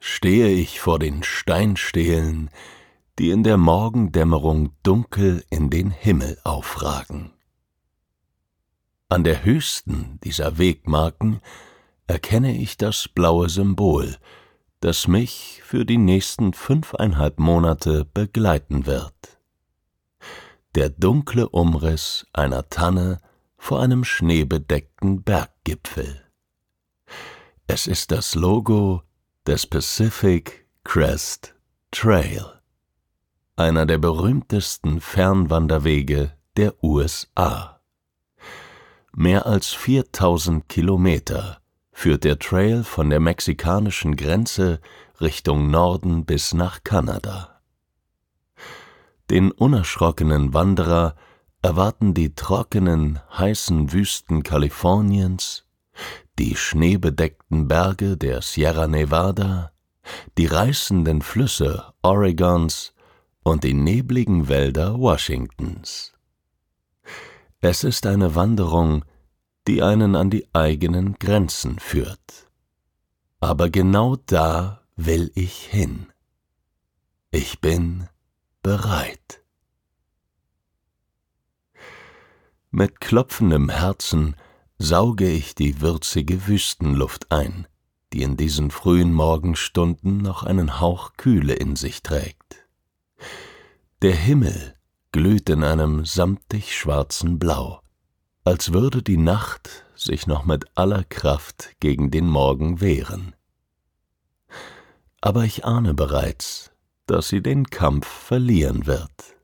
stehe ich vor den Steinstelen, die in der Morgendämmerung dunkel in den Himmel aufragen. An der höchsten dieser Wegmarken erkenne ich das blaue Symbol, das mich für die nächsten fünfeinhalb Monate begleiten wird. Der dunkle Umriss einer Tanne vor einem schneebedeckten Berggipfel. Es ist das Logo des Pacific Crest Trail, einer der berühmtesten Fernwanderwege der USA. Mehr als 4000 Kilometer führt der Trail von der mexikanischen Grenze Richtung Norden bis nach Kanada. Den unerschrockenen Wanderer erwarten die trockenen, heißen Wüsten Kaliforniens, die schneebedeckten Berge der Sierra Nevada, die reißenden Flüsse Oregons und die nebligen Wälder Washingtons. Es ist eine Wanderung, die einen an die eigenen Grenzen führt. Aber genau da will ich hin. Ich bin bereit. Mit klopfendem Herzen sauge ich die würzige Wüstenluft ein, die in diesen frühen Morgenstunden noch einen Hauch Kühle in sich trägt. Der Himmel glüht in einem samtig schwarzen Blau, als würde die Nacht sich noch mit aller Kraft gegen den Morgen wehren. Aber ich ahne bereits, dass sie den Kampf verlieren wird.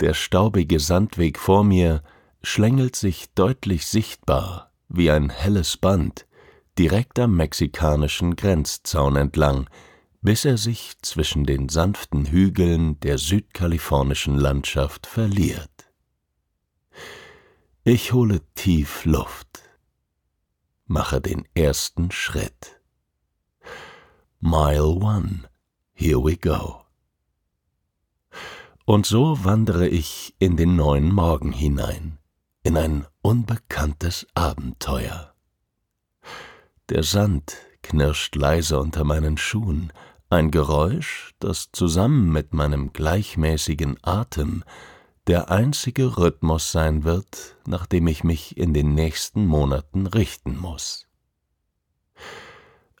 Der staubige Sandweg vor mir schlängelt sich deutlich sichtbar wie ein helles Band direkt am mexikanischen Grenzzaun entlang, bis er sich zwischen den sanften Hügeln der südkalifornischen Landschaft verliert. Ich hole tief Luft, mache den ersten Schritt. Mile one, here we go. Und so wandere ich in den neuen Morgen hinein, in ein unbekanntes Abenteuer. Der Sand knirscht leise unter meinen Schuhen, ein Geräusch, das zusammen mit meinem gleichmäßigen Atem der einzige Rhythmus sein wird, nach dem ich mich in den nächsten Monaten richten muss.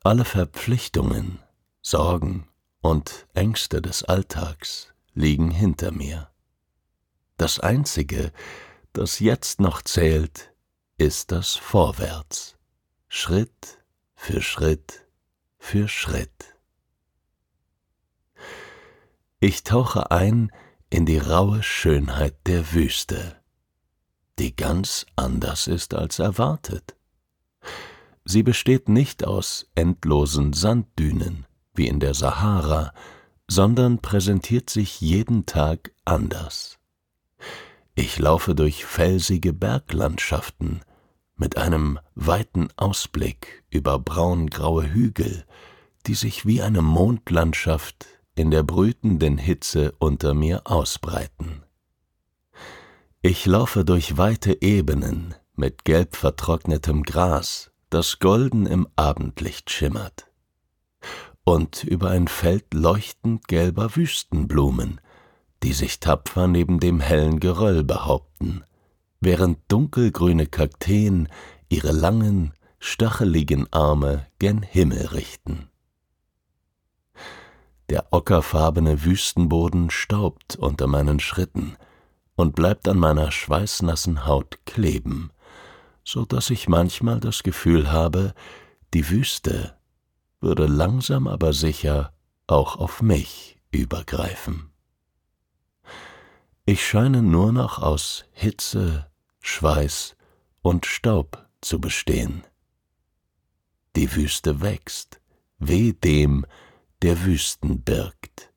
Alle Verpflichtungen, Sorgen und Ängste des Alltags liegen hinter mir. Das Einzige, das jetzt noch zählt, ist das Vorwärts, Schritt für Schritt für Schritt. Ich tauche ein in die raue Schönheit der Wüste, die ganz anders ist als erwartet. Sie besteht nicht aus endlosen Sanddünen wie in der Sahara, sondern präsentiert sich jeden Tag anders. Ich laufe durch felsige Berglandschaften mit einem weiten Ausblick über braungraue Hügel, die sich wie eine Mondlandschaft in der brütenden Hitze unter mir ausbreiten. Ich laufe durch weite Ebenen mit gelb vertrocknetem Gras, das golden im Abendlicht schimmert. Und über ein Feld leuchtend gelber Wüstenblumen, die sich tapfer neben dem hellen Geröll behaupten, während dunkelgrüne Kakteen ihre langen, stacheligen Arme gen Himmel richten. Der ockerfarbene Wüstenboden staubt unter meinen Schritten und bleibt an meiner schweißnassen Haut kleben, so dass ich manchmal das Gefühl habe, die Wüste würde langsam aber sicher auch auf mich übergreifen. Ich scheine nur noch aus Hitze, Schweiß und Staub zu bestehen. Die Wüste wächst, weh dem, der Wüsten birgt,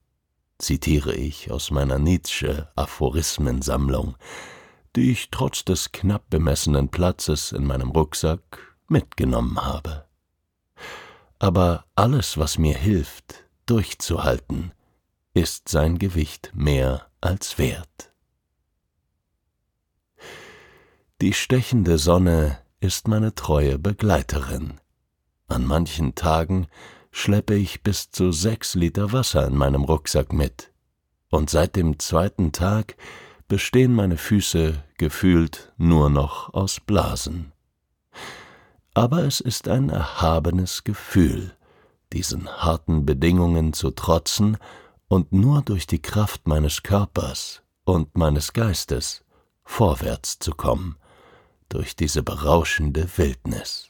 zitiere ich aus meiner Nietzsche-Aphorismensammlung, die ich trotz des knapp bemessenen Platzes in meinem Rucksack mitgenommen habe. Aber alles, was mir hilft, durchzuhalten, ist sein Gewicht mehr als wert. Die stechende Sonne ist meine treue Begleiterin. An manchen Tagen schleppe ich bis zu sechs Liter Wasser in meinem Rucksack mit, und seit dem zweiten Tag bestehen meine Füße gefühlt nur noch aus Blasen. Aber es ist ein erhabenes Gefühl, diesen harten Bedingungen zu trotzen und nur durch die Kraft meines Körpers und meines Geistes vorwärts zu kommen, durch diese berauschende Wildnis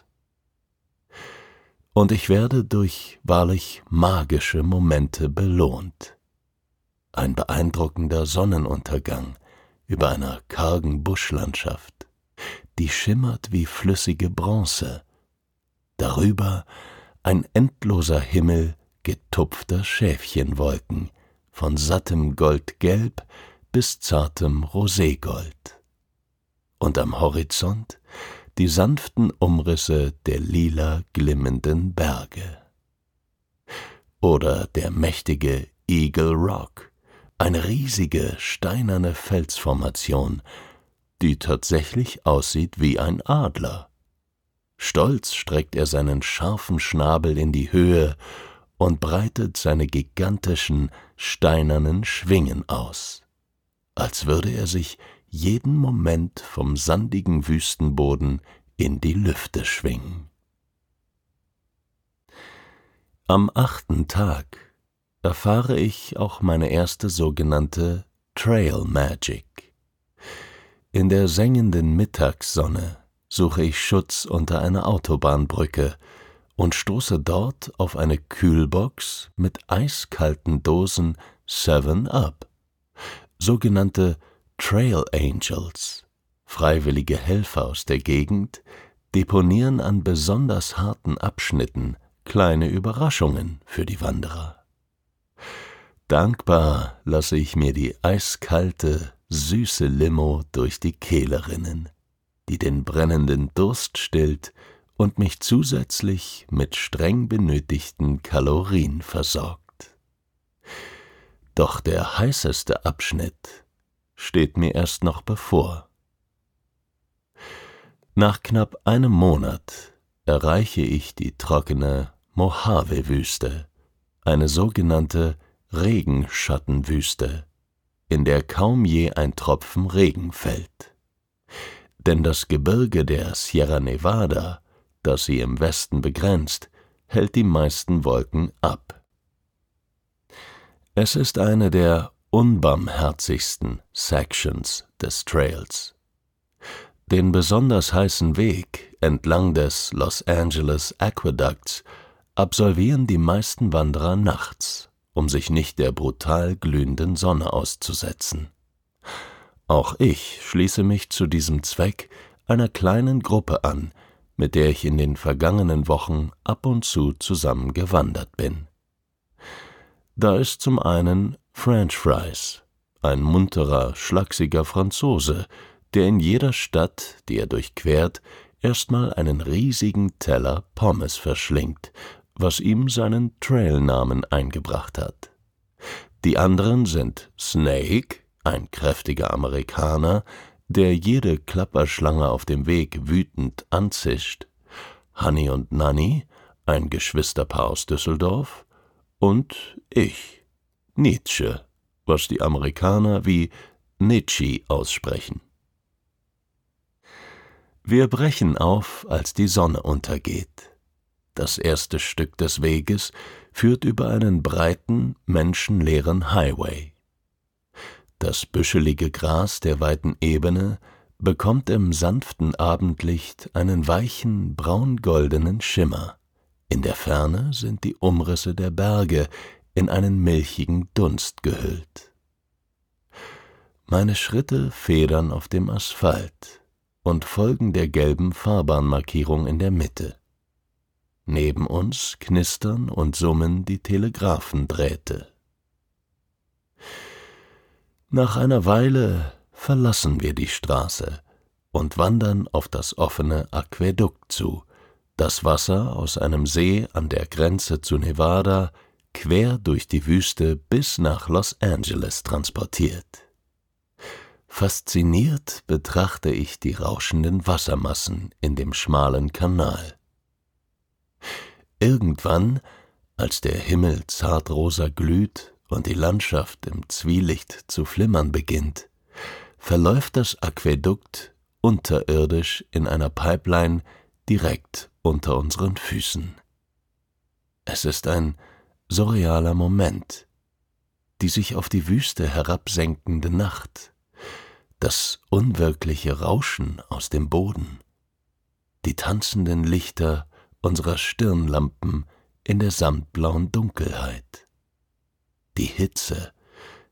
und ich werde durch wahrlich magische Momente belohnt. Ein beeindruckender Sonnenuntergang über einer kargen Buschlandschaft, die schimmert wie flüssige Bronze, darüber ein endloser Himmel getupfter Schäfchenwolken, von sattem Goldgelb bis zartem Roségold. Und am Horizont die sanften Umrisse der lila glimmenden Berge. Oder der mächtige Eagle Rock, eine riesige steinerne Felsformation, die tatsächlich aussieht wie ein Adler. Stolz streckt er seinen scharfen Schnabel in die Höhe und breitet seine gigantischen steinernen Schwingen aus, als würde er sich jeden Moment vom sandigen Wüstenboden in die Lüfte schwingen. Am achten Tag erfahre ich auch meine erste sogenannte Trail Magic. In der sengenden Mittagssonne suche ich Schutz unter einer Autobahnbrücke und stoße dort auf eine Kühlbox mit eiskalten Dosen Seven Up, sogenannte Trail Angels, freiwillige Helfer aus der Gegend, deponieren an besonders harten Abschnitten kleine Überraschungen für die Wanderer. Dankbar lasse ich mir die eiskalte, süße Limo durch die Kehle rinnen, die den brennenden Durst stillt und mich zusätzlich mit streng benötigten Kalorien versorgt. Doch der heißeste Abschnitt steht mir erst noch bevor. Nach knapp einem Monat erreiche ich die trockene Mojave-Wüste, eine sogenannte Regenschattenwüste, in der kaum je ein Tropfen Regen fällt. Denn das Gebirge der Sierra Nevada, das sie im Westen begrenzt, hält die meisten Wolken ab. Es ist eine der unbarmherzigsten Sections des Trails. Den besonders heißen Weg entlang des Los Angeles Aqueducts absolvieren die meisten Wanderer nachts, um sich nicht der brutal glühenden Sonne auszusetzen. Auch ich schließe mich zu diesem Zweck einer kleinen Gruppe an, mit der ich in den vergangenen Wochen ab und zu zusammen gewandert bin. Da ist zum einen French Fries, ein munterer, schlachsiger Franzose, der in jeder Stadt, die er durchquert, erstmal einen riesigen Teller Pommes verschlingt, was ihm seinen Trailnamen eingebracht hat. Die anderen sind Snake, ein kräftiger Amerikaner, der jede Klapperschlange auf dem Weg wütend anzischt, Honey und Nanny, ein Geschwisterpaar aus Düsseldorf, und ich, Nietzsche, was die Amerikaner wie Nietzsche aussprechen. Wir brechen auf, als die Sonne untergeht. Das erste Stück des Weges führt über einen breiten, menschenleeren Highway. Das büschelige Gras der weiten Ebene bekommt im sanften Abendlicht einen weichen, braungoldenen Schimmer. In der Ferne sind die Umrisse der Berge in einen milchigen Dunst gehüllt. Meine Schritte federn auf dem Asphalt und folgen der gelben Fahrbahnmarkierung in der Mitte. Neben uns knistern und summen die Telegraphendrähte. Nach einer Weile verlassen wir die Straße und wandern auf das offene Aquädukt zu, das Wasser aus einem See an der Grenze zu Nevada quer durch die Wüste bis nach Los Angeles transportiert. Fasziniert betrachte ich die rauschenden Wassermassen in dem schmalen Kanal. Irgendwann, als der Himmel zartrosa glüht und die Landschaft im Zwielicht zu flimmern beginnt, verläuft das Aquädukt unterirdisch in einer Pipeline direkt unter unseren Füßen. Es ist ein surrealer Moment, die sich auf die Wüste herabsenkende Nacht, das unwirkliche Rauschen aus dem Boden, die tanzenden Lichter unserer Stirnlampen in der sandblauen Dunkelheit, die Hitze,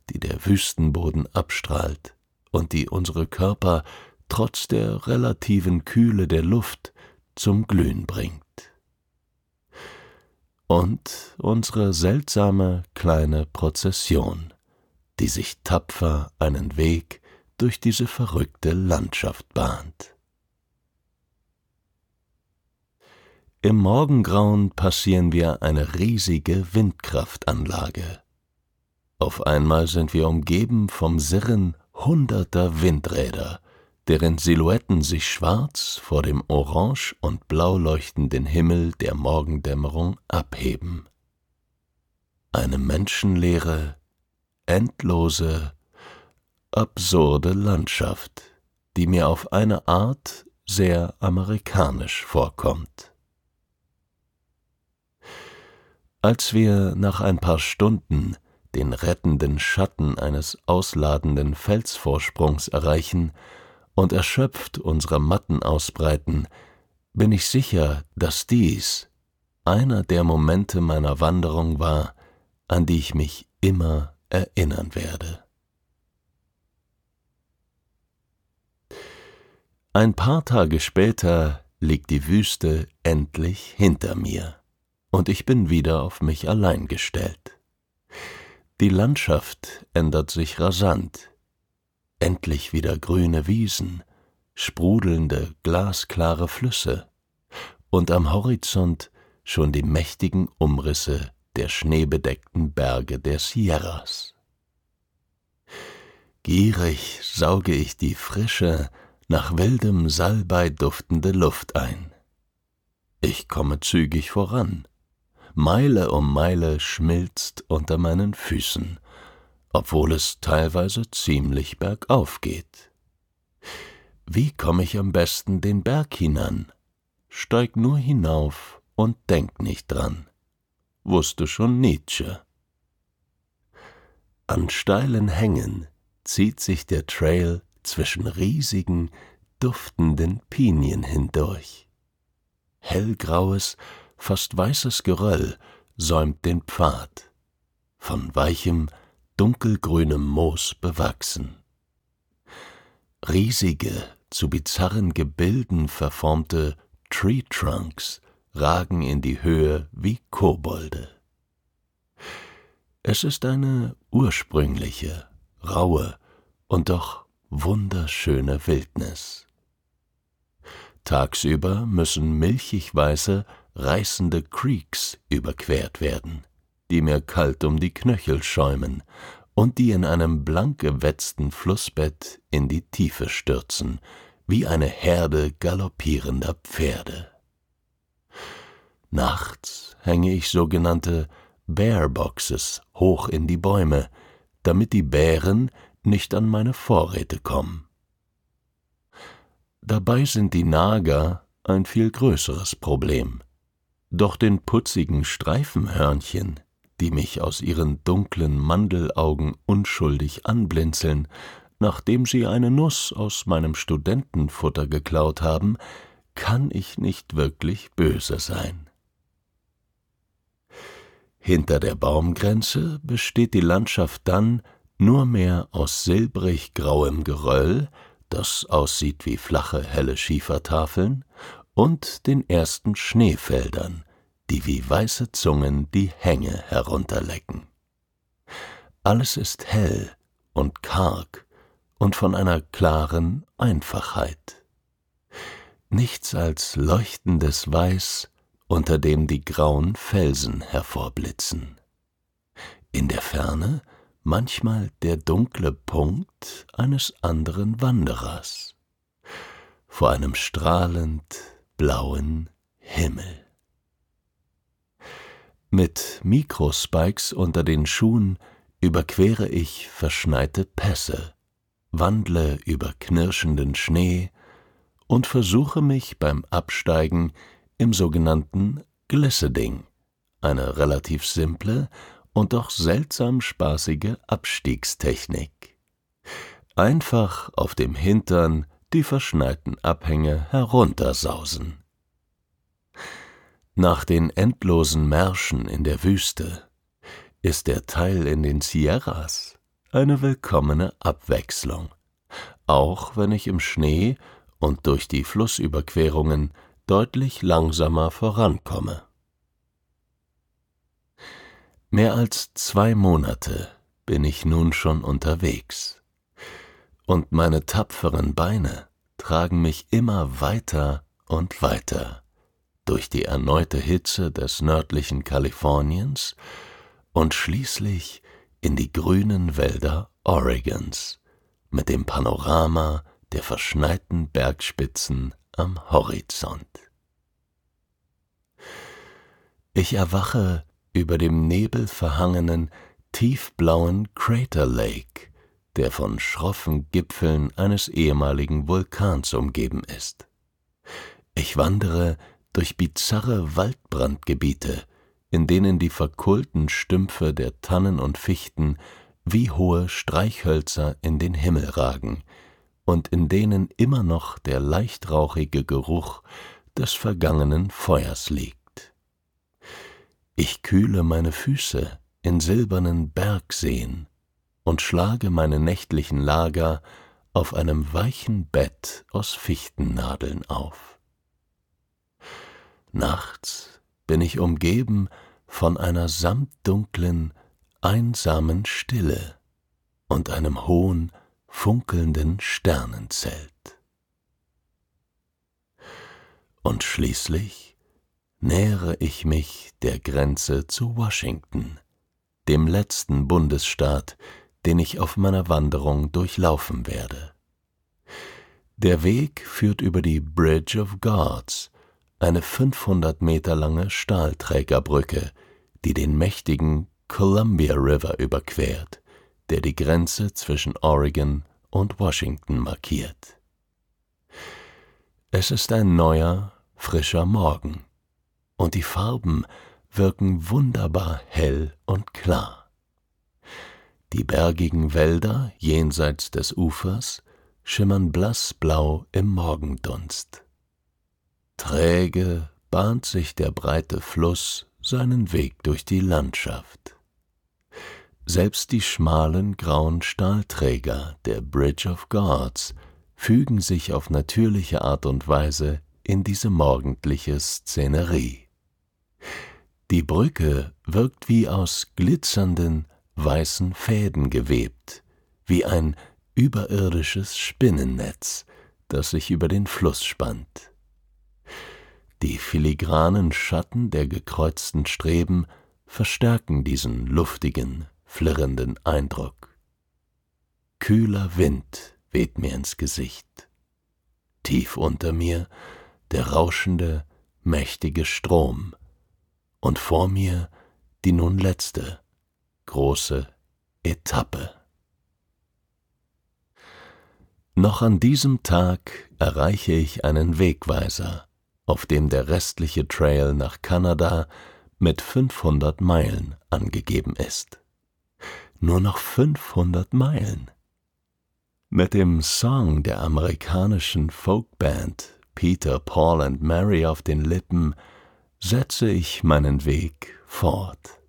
die der Wüstenboden abstrahlt, und die unsere Körper trotz der relativen Kühle der Luft zum Glühen bringt. Und unsere seltsame kleine Prozession, die sich tapfer einen Weg durch diese verrückte Landschaft bahnt. Im Morgengrauen passieren wir eine riesige Windkraftanlage. Auf einmal sind wir umgeben vom Sirren hunderter Windräder, deren Silhouetten sich schwarz vor dem orange und blau leuchtenden Himmel der Morgendämmerung abheben. Eine menschenleere, endlose, absurde Landschaft, die mir auf eine Art sehr amerikanisch vorkommt. Als wir nach ein paar Stunden den rettenden Schatten eines ausladenden Felsvorsprungs erreichen und erschöpft unsere Matten ausbreiten, bin ich sicher, dass dies einer der Momente meiner Wanderung war, an die ich mich immer erinnern werde. Ein paar Tage später liegt die Wüste endlich hinter mir, und ich bin wieder auf mich allein gestellt. Die Landschaft ändert sich rasant. Endlich wieder grüne Wiesen, sprudelnde, glasklare Flüsse und am Horizont schon die mächtigen Umrisse der schneebedeckten Berge der Sierras. Gierig sauge ich die frische, nach wildem Salbei duftende Luft ein. Ich komme zügig voran, Meile um Meile schmilzt unter meinen Füßen, obwohl es teilweise ziemlich bergauf geht. Wie komme ich am besten den Berg hinan? Steig nur hinauf und denk nicht dran, wusste schon Nietzsche. An steilen Hängen zieht sich der Trail zwischen riesigen, duftenden Pinien hindurch. Hellgraues, fast weißes Geröll säumt den Pfad, von weichem, dunkelgrünem Moos bewachsen. Riesige, zu bizarren Gebilden verformte Tree Trunks ragen in die Höhe wie Kobolde. Es ist eine ursprüngliche, raue und doch wunderschöne Wildnis. Tagsüber müssen milchig weiße, reißende Creeks überquert werden, die mir kalt um die Knöchel schäumen und die in einem blank gewetzten Flussbett in die Tiefe stürzen, wie eine Herde galoppierender Pferde. Nachts hänge ich sogenannte Bearboxes hoch in die Bäume, damit die Bären nicht an meine Vorräte kommen. Dabei sind die Nager ein viel größeres Problem. Doch den putzigen Streifenhörnchen, die mich aus ihren dunklen Mandelaugen unschuldig anblinzeln, nachdem sie eine Nuss aus meinem Studentenfutter geklaut haben, kann ich nicht wirklich böse sein. Hinter der Baumgrenze besteht die Landschaft dann nur mehr aus silbrig grauem Geröll, das aussieht wie flache, helle Schiefertafeln, und den ersten Schneefeldern, die wie weiße Zungen die Hänge herunterlecken. Alles ist hell und karg und von einer klaren Einfachheit. Nichts als leuchtendes Weiß, unter dem die grauen Felsen hervorblitzen. In der Ferne manchmal der dunkle Punkt eines anderen Wanderers vor einem strahlend blauen Himmel. Mit Mikrospikes unter den Schuhen überquere ich verschneite Pässe, wandle über knirschenden Schnee und versuche mich beim Absteigen im sogenannten Glisseding, eine relativ simple und doch seltsam spaßige Abstiegstechnik. Einfach auf dem Hintern die verschneiten Abhänge heruntersausen. Nach den endlosen Märschen in der Wüste ist der Teil in den Sierras eine willkommene Abwechslung, auch wenn ich im Schnee und durch die Flussüberquerungen deutlich langsamer vorankomme. Mehr als zwei Monate bin ich nun schon unterwegs, und meine tapferen Beine tragen mich immer weiter und weiter durch die erneute Hitze des nördlichen Kaliforniens und schließlich in die grünen Wälder Oregons mit dem Panorama der verschneiten Bergspitzen am Horizont. Ich erwache über dem nebelverhangenen, tiefblauen Crater Lake, der von schroffen Gipfeln eines ehemaligen Vulkans umgeben ist. Ich wandere durch bizarre Waldbrandgebiete, in denen die verkohlten Stümpfe der Tannen und Fichten wie hohe Streichhölzer in den Himmel ragen, und in denen immer noch der leichtrauchige Geruch des vergangenen Feuers liegt. Ich kühle meine Füße in silbernen Bergseen und schlage meine nächtlichen Lager auf einem weichen Bett aus Fichtennadeln auf. Nachts bin ich umgeben von einer samtdunklen, einsamen Stille und einem hohen, funkelnden Sternenzelt. Und schließlich nähere ich mich der Grenze zu Washington, dem letzten Bundesstaat, den ich auf meiner Wanderung durchlaufen werde. Der Weg führt über die Bridge of Gods, eine 500 Meter lange Stahlträgerbrücke, die den mächtigen Columbia River überquert der die Grenze zwischen Oregon und Washington markiert. Es ist ein neuer, frischer Morgen, und die Farben wirken wunderbar hell und klar. Die bergigen Wälder jenseits des Ufers schimmern blassblau im Morgendunst. Träge bahnt sich der breite Fluss seinen Weg durch die Landschaft. Selbst die schmalen grauen Stahlträger der Bridge of Gods fügen sich auf natürliche Art und Weise in diese morgendliche Szenerie. Die Brücke wirkt wie aus glitzernden, weißen Fäden gewebt, wie ein überirdisches Spinnennetz, das sich über den Fluss spannt. Die filigranen Schatten der gekreuzten Streben verstärken diesen luftigen, flirrenden Eindruck. Kühler Wind weht mir ins Gesicht. Tief unter mir der rauschende, mächtige Strom und vor mir die nun letzte, große Etappe. Noch an diesem Tag erreiche ich einen Wegweiser, auf dem der restliche Trail nach Kanada mit 500 Meilen angegeben ist. Nur noch 500 Meilen. Mit dem Song der amerikanischen Folkband Peter, Paul and Mary auf den Lippen setze ich meinen Weg fort.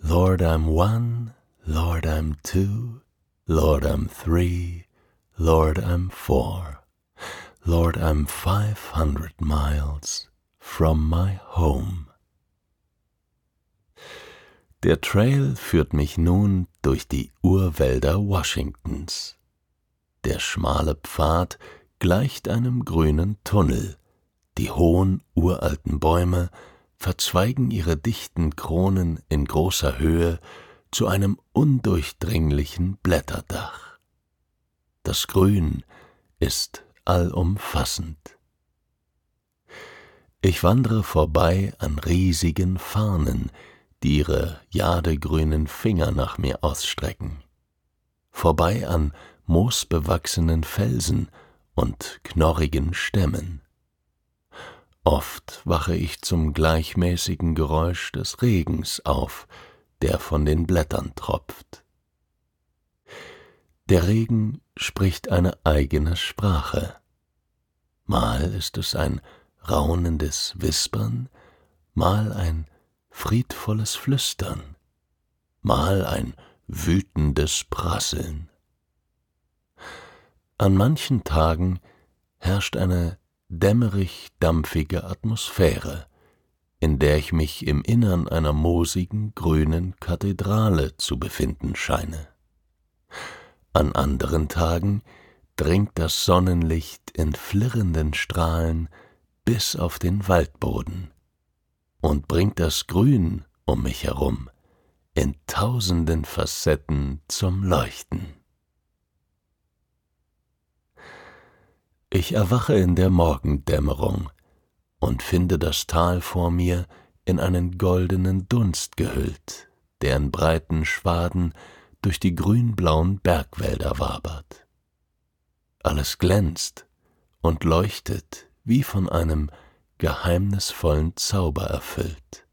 Lord, I'm one, Lord, I'm two, Lord, I'm three, Lord, I'm four. Lord, I'm five hundred miles from my home. Der Trail führt mich nun durch die Urwälder Washingtons. Der schmale Pfad gleicht einem grünen Tunnel. Die hohen, uralten Bäume verzweigen ihre dichten Kronen in großer Höhe zu einem undurchdringlichen Blätterdach. Das Grün ist allumfassend. Ich wandre vorbei an riesigen Farnen, die ihre jadegrünen Finger nach mir ausstrecken, vorbei an moosbewachsenen Felsen und knorrigen Stämmen. Oft wache ich zum gleichmäßigen Geräusch des Regens auf, der von den Blättern tropft. Der Regen spricht eine eigene Sprache. Mal ist es ein raunendes Wispern, mal ein friedvolles Flüstern, mal ein wütendes Prasseln. An manchen Tagen herrscht eine dämmerig dampfige Atmosphäre, in der ich mich im Innern einer moosigen grünen Kathedrale zu befinden scheine. An anderen Tagen dringt das Sonnenlicht in flirrenden Strahlen bis auf den Waldboden und bringt das Grün um mich herum in tausenden Facetten zum Leuchten. Ich erwache in der Morgendämmerung und finde das Tal vor mir in einen goldenen Dunst gehüllt, der in breiten Schwaden durch die grünblauen Bergwälder wabert. Alles glänzt und leuchtet wie von einem geheimnisvollen Zauber erfüllt.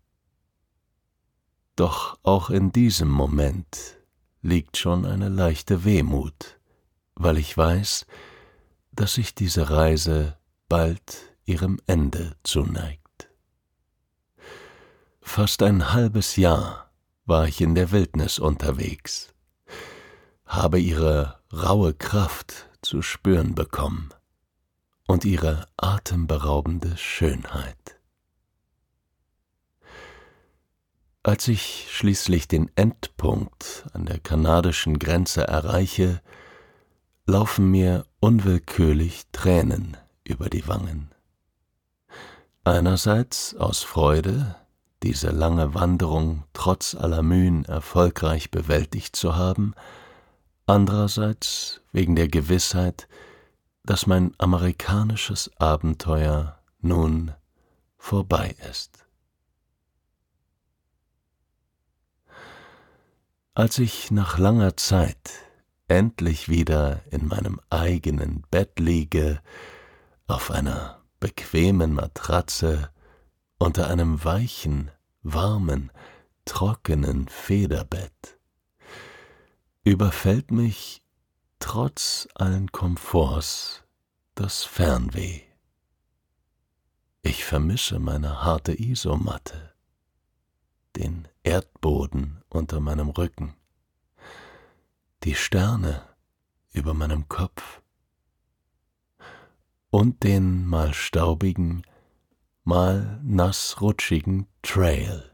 Doch auch in diesem Moment liegt schon eine leichte Wehmut, weil ich weiß, dass sich diese Reise bald ihrem Ende zuneigt. Fast ein halbes Jahr war ich in der Wildnis unterwegs, habe ihre raue Kraft zu spüren bekommen und ihre atemberaubende Schönheit. Als ich schließlich den Endpunkt an der kanadischen Grenze erreiche, laufen mir unwillkürlich Tränen über die Wangen. Einerseits aus Freude, diese lange Wanderung trotz aller Mühen erfolgreich bewältigt zu haben, andererseits wegen der Gewissheit, dass mein amerikanisches Abenteuer nun vorbei ist. Als ich nach langer Zeit endlich wieder in meinem eigenen Bett liege, auf einer bequemen Matratze unter einem weichen, warmen, trockenen Federbett, überfällt mich trotz allen Komforts das Fernweh. Ich vermisse meine harte Isomatte, den Erdboden unter meinem Rücken, die Sterne über meinem Kopf, und den mal staubigen, mal nassrutschigen Trail,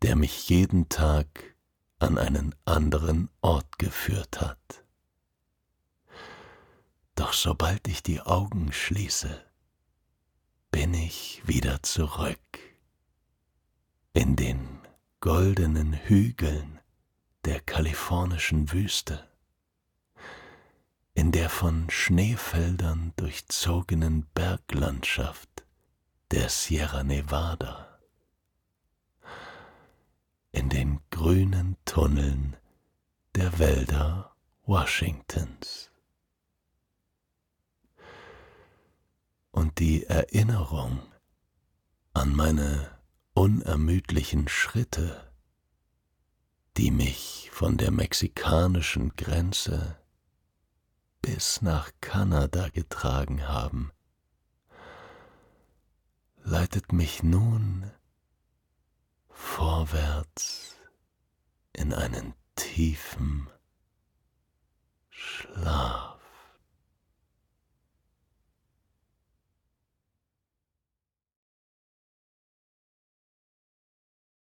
der mich jeden Tag an einen anderen Ort geführt hat. Doch sobald ich die Augen schließe, bin ich wieder zurück in den goldenen Hügeln der kalifornischen Wüste, in der von Schneefeldern durchzogenen Berglandschaft der Sierra Nevada, in den grünen Tunneln der Wälder Washingtons. Und die Erinnerung an meine unermüdlichen Schritte, die mich von der mexikanischen Grenze bis nach Kanada getragen haben, leitet mich nun vorwärts in einen tiefen Schlaf.